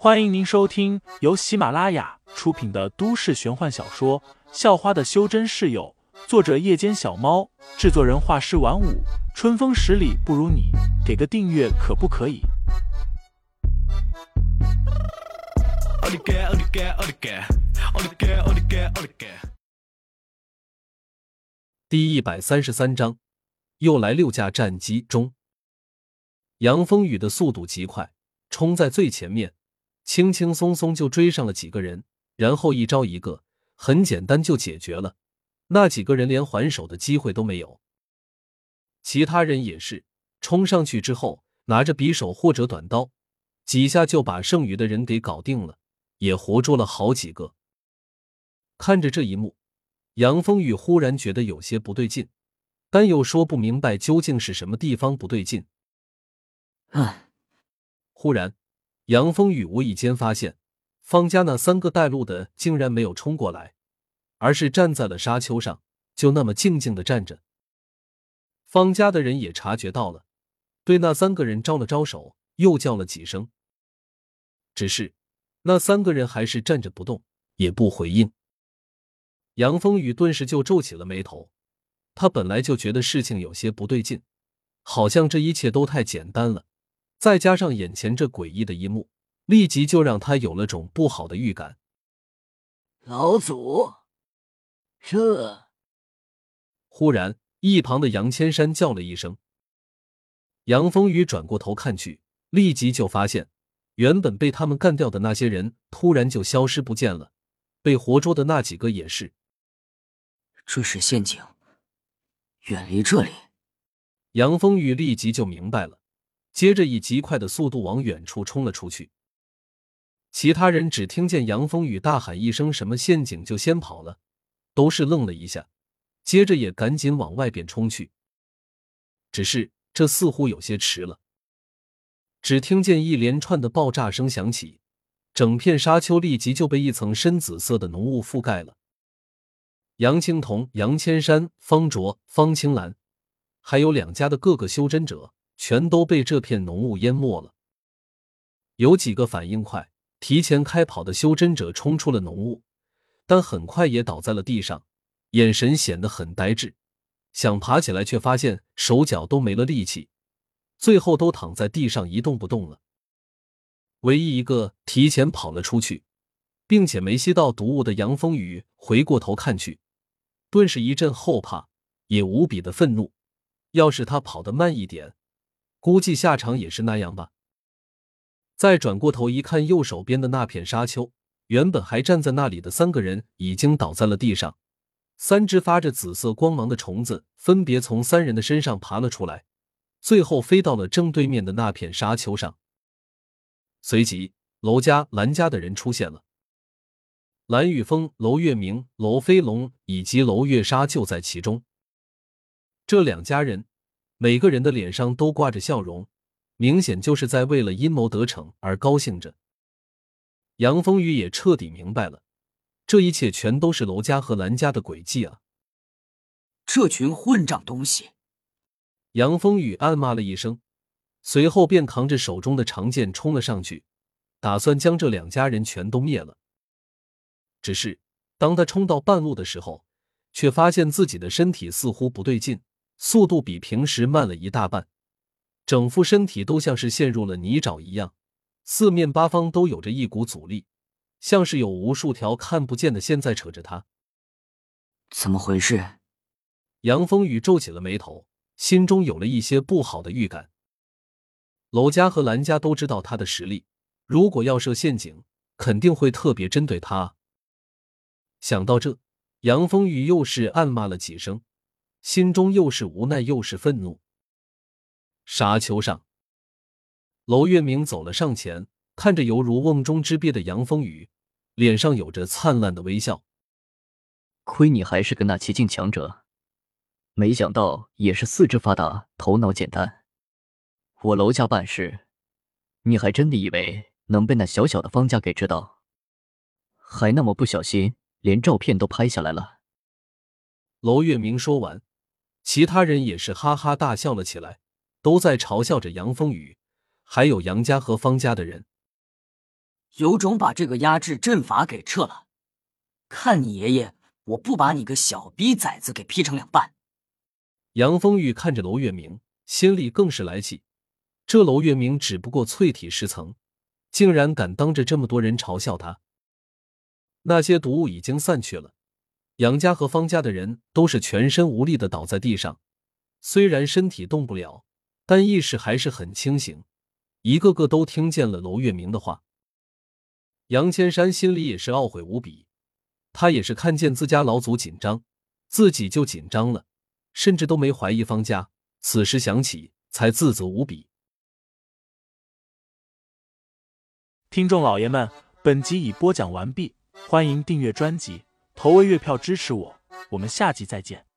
欢迎您收听由喜马拉雅出品的都市玄幻小说《校花的修真室友》，作者：夜间小猫，制作人：画师晚舞，春风十里不如你，给个订阅可不可以？第一百三十三章，又来六架战机中，杨风雨的速度极快，冲在最前面。轻轻松松就追上了几个人，然后一招一个，很简单就解决了。那几个人连还手的机会都没有。其他人也是冲上去之后，拿着匕首或者短刀，几下就把剩余的人给搞定了，也活捉了好几个。看着这一幕，杨风雨忽然觉得有些不对劲，但又说不明白究竟是什么地方不对劲。唉，忽然。杨风雨无意间发现，方家那三个带路的竟然没有冲过来，而是站在了沙丘上，就那么静静的站着。方家的人也察觉到了，对那三个人招了招手，又叫了几声。只是那三个人还是站着不动，也不回应。杨风雨顿时就皱起了眉头，他本来就觉得事情有些不对劲，好像这一切都太简单了。再加上眼前这诡异的一幕，立即就让他有了种不好的预感。老祖，这……忽然，一旁的杨千山叫了一声。杨风雨转过头看去，立即就发现，原本被他们干掉的那些人突然就消失不见了，被活捉的那几个也是。这是陷阱，远离这里。杨风雨立即就明白了。接着以极快的速度往远处冲了出去。其他人只听见杨风雨大喊一声“什么陷阱”，就先跑了，都是愣了一下，接着也赶紧往外边冲去。只是这似乎有些迟了。只听见一连串的爆炸声响起，整片沙丘立即就被一层深紫色的浓雾覆盖了。杨青铜、杨千山、方卓、方青兰，还有两家的各个修真者。全都被这片浓雾淹没了。有几个反应快、提前开跑的修真者冲出了浓雾，但很快也倒在了地上，眼神显得很呆滞，想爬起来却发现手脚都没了力气，最后都躺在地上一动不动了。唯一一个提前跑了出去，并且没吸到毒雾的杨风雨回过头看去，顿时一阵后怕，也无比的愤怒。要是他跑得慢一点，估计下场也是那样吧。再转过头一看，右手边的那片沙丘，原本还站在那里的三个人已经倒在了地上。三只发着紫色光芒的虫子分别从三人的身上爬了出来，最后飞到了正对面的那片沙丘上。随即，娄家、蓝家的人出现了。蓝雨峰、娄月明、娄飞龙以及娄月莎就在其中。这两家人。每个人的脸上都挂着笑容，明显就是在为了阴谋得逞而高兴着。杨风雨也彻底明白了，这一切全都是娄家和蓝家的诡计啊！这群混账东西！杨风雨暗骂了一声，随后便扛着手中的长剑冲了上去，打算将这两家人全都灭了。只是当他冲到半路的时候，却发现自己的身体似乎不对劲。速度比平时慢了一大半，整副身体都像是陷入了泥沼一样，四面八方都有着一股阻力，像是有无数条看不见的线在扯着他。怎么回事？杨风雨皱起了眉头，心中有了一些不好的预感。娄家和兰家都知道他的实力，如果要设陷阱，肯定会特别针对他。想到这，杨风雨又是暗骂了几声。心中又是无奈又是愤怒。沙丘上，娄月明走了上前，看着犹如瓮中之鳖的杨风雨，脸上有着灿烂的微笑。亏你还是个那奇境强者，没想到也是四肢发达，头脑简单。我娄家办事，你还真的以为能被那小小的方家给知道？还那么不小心，连照片都拍下来了。娄月明说完。其他人也是哈哈大笑了起来，都在嘲笑着杨风雨，还有杨家和方家的人。有种把这个压制阵法给撤了，看你爷爷我不把你个小逼崽子给劈成两半！杨风雨看着楼月明，心里更是来气。这楼月明只不过淬体十层，竟然敢当着这么多人嘲笑他。那些毒物已经散去了，杨家和方家的人都是全身无力的倒在地上，虽然身体动不了，但意识还是很清醒，一个个都听见了楼月明的话。杨千山心里也是懊悔无比，他也是看见自家老祖紧张，自己就紧张了，甚至都没怀疑方家。此时想起，才自责无比。听众老爷们，本集已播讲完毕，欢迎订阅专辑，投喂月票支持我，我们下集再见。